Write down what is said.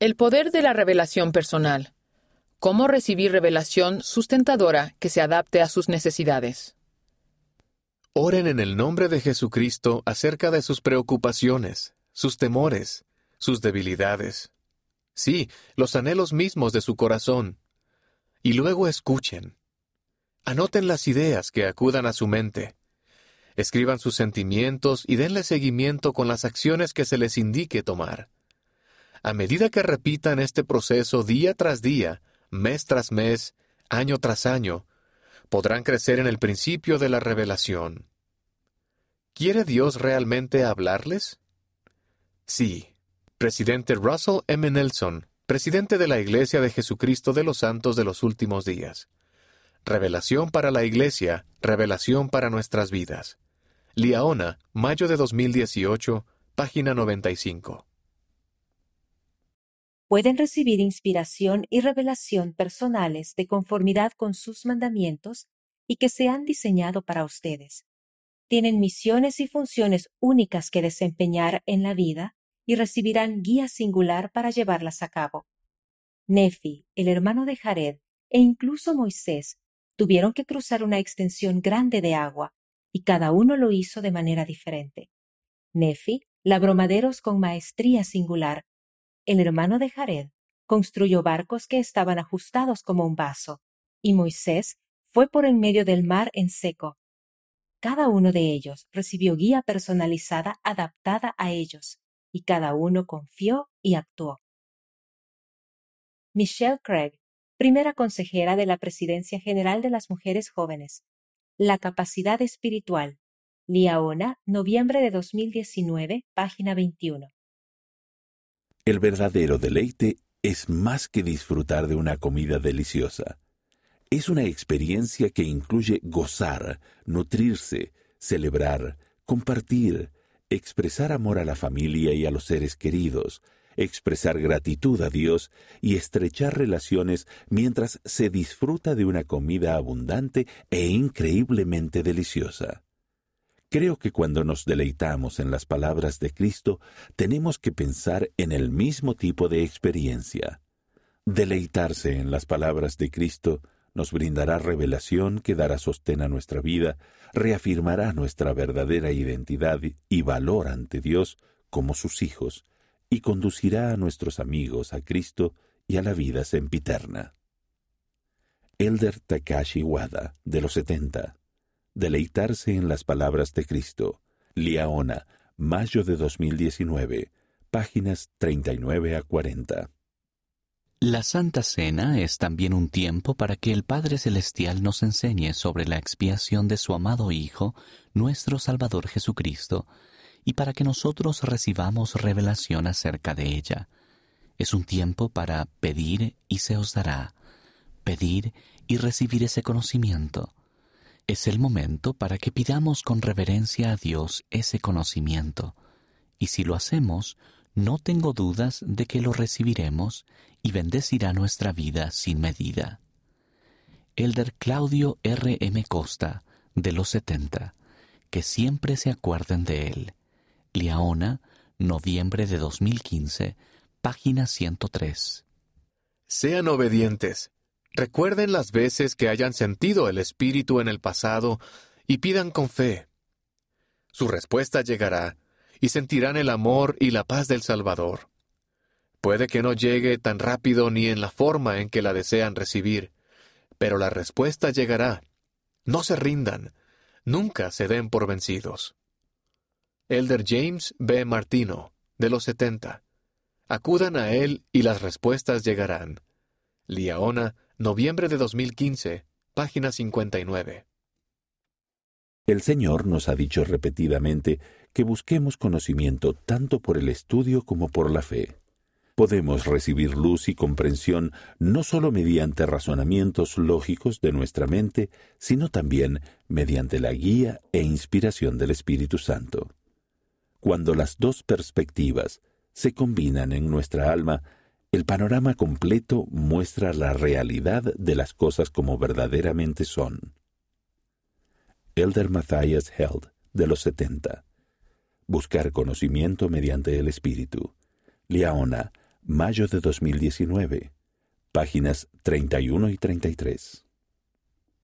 El poder de la revelación personal. Cómo recibir revelación sustentadora que se adapte a sus necesidades. Oren en el nombre de Jesucristo acerca de sus preocupaciones, sus temores, sus debilidades. Sí, los anhelos mismos de su corazón. Y luego escuchen. Anoten las ideas que acudan a su mente. Escriban sus sentimientos y denle seguimiento con las acciones que se les indique tomar. A medida que repitan este proceso día tras día, mes tras mes, año tras año, podrán crecer en el principio de la revelación. ¿Quiere Dios realmente hablarles? Sí. Presidente Russell M. Nelson, presidente de la Iglesia de Jesucristo de los Santos de los Últimos Días. Revelación para la Iglesia, revelación para nuestras vidas. Liaona, mayo de 2018, página 95 pueden recibir inspiración y revelación personales de conformidad con sus mandamientos y que se han diseñado para ustedes. Tienen misiones y funciones únicas que desempeñar en la vida y recibirán guía singular para llevarlas a cabo. Nefi, el hermano de Jared, e incluso Moisés tuvieron que cruzar una extensión grande de agua, y cada uno lo hizo de manera diferente. Nefi labró maderos con maestría singular el hermano de Jared, construyó barcos que estaban ajustados como un vaso, y Moisés fue por en medio del mar en seco. Cada uno de ellos recibió guía personalizada adaptada a ellos, y cada uno confió y actuó. Michelle Craig, primera consejera de la Presidencia General de las Mujeres Jóvenes. La capacidad espiritual. Liaona, noviembre de 2019, página 21. El verdadero deleite es más que disfrutar de una comida deliciosa. Es una experiencia que incluye gozar, nutrirse, celebrar, compartir, expresar amor a la familia y a los seres queridos, expresar gratitud a Dios y estrechar relaciones mientras se disfruta de una comida abundante e increíblemente deliciosa. Creo que cuando nos deleitamos en las palabras de Cristo, tenemos que pensar en el mismo tipo de experiencia. Deleitarse en las palabras de Cristo nos brindará revelación que dará sostén a nuestra vida, reafirmará nuestra verdadera identidad y valor ante Dios como sus hijos, y conducirá a nuestros amigos a Cristo y a la vida sempiterna. Elder Takashi Wada, de los 70 Deleitarse en las palabras de Cristo. Liaona, mayo de 2019, páginas 39 a 40. La Santa Cena es también un tiempo para que el Padre Celestial nos enseñe sobre la expiación de su amado Hijo, nuestro Salvador Jesucristo, y para que nosotros recibamos revelación acerca de ella. Es un tiempo para pedir y se os dará, pedir y recibir ese conocimiento es el momento para que pidamos con reverencia a Dios ese conocimiento, y si lo hacemos, no tengo dudas de que lo recibiremos y bendecirá nuestra vida sin medida. Elder Claudio R. M. Costa, de los 70, que siempre se acuerden de él. Liaona, noviembre de 2015, página 103. Sean obedientes Recuerden las veces que hayan sentido el Espíritu en el pasado y pidan con fe. Su respuesta llegará y sentirán el amor y la paz del Salvador. Puede que no llegue tan rápido ni en la forma en que la desean recibir, pero la respuesta llegará. No se rindan, nunca se den por vencidos. Elder James B. Martino, de los 70. Acudan a él y las respuestas llegarán. Liaona, Noviembre de 2015, página 59. El Señor nos ha dicho repetidamente que busquemos conocimiento tanto por el estudio como por la fe. Podemos recibir luz y comprensión no solo mediante razonamientos lógicos de nuestra mente, sino también mediante la guía e inspiración del Espíritu Santo. Cuando las dos perspectivas se combinan en nuestra alma, el panorama completo muestra la realidad de las cosas como verdaderamente son. Elder Matthias Held, de los 70. Buscar conocimiento mediante el Espíritu. Liaona, mayo de 2019, páginas 31 y 33.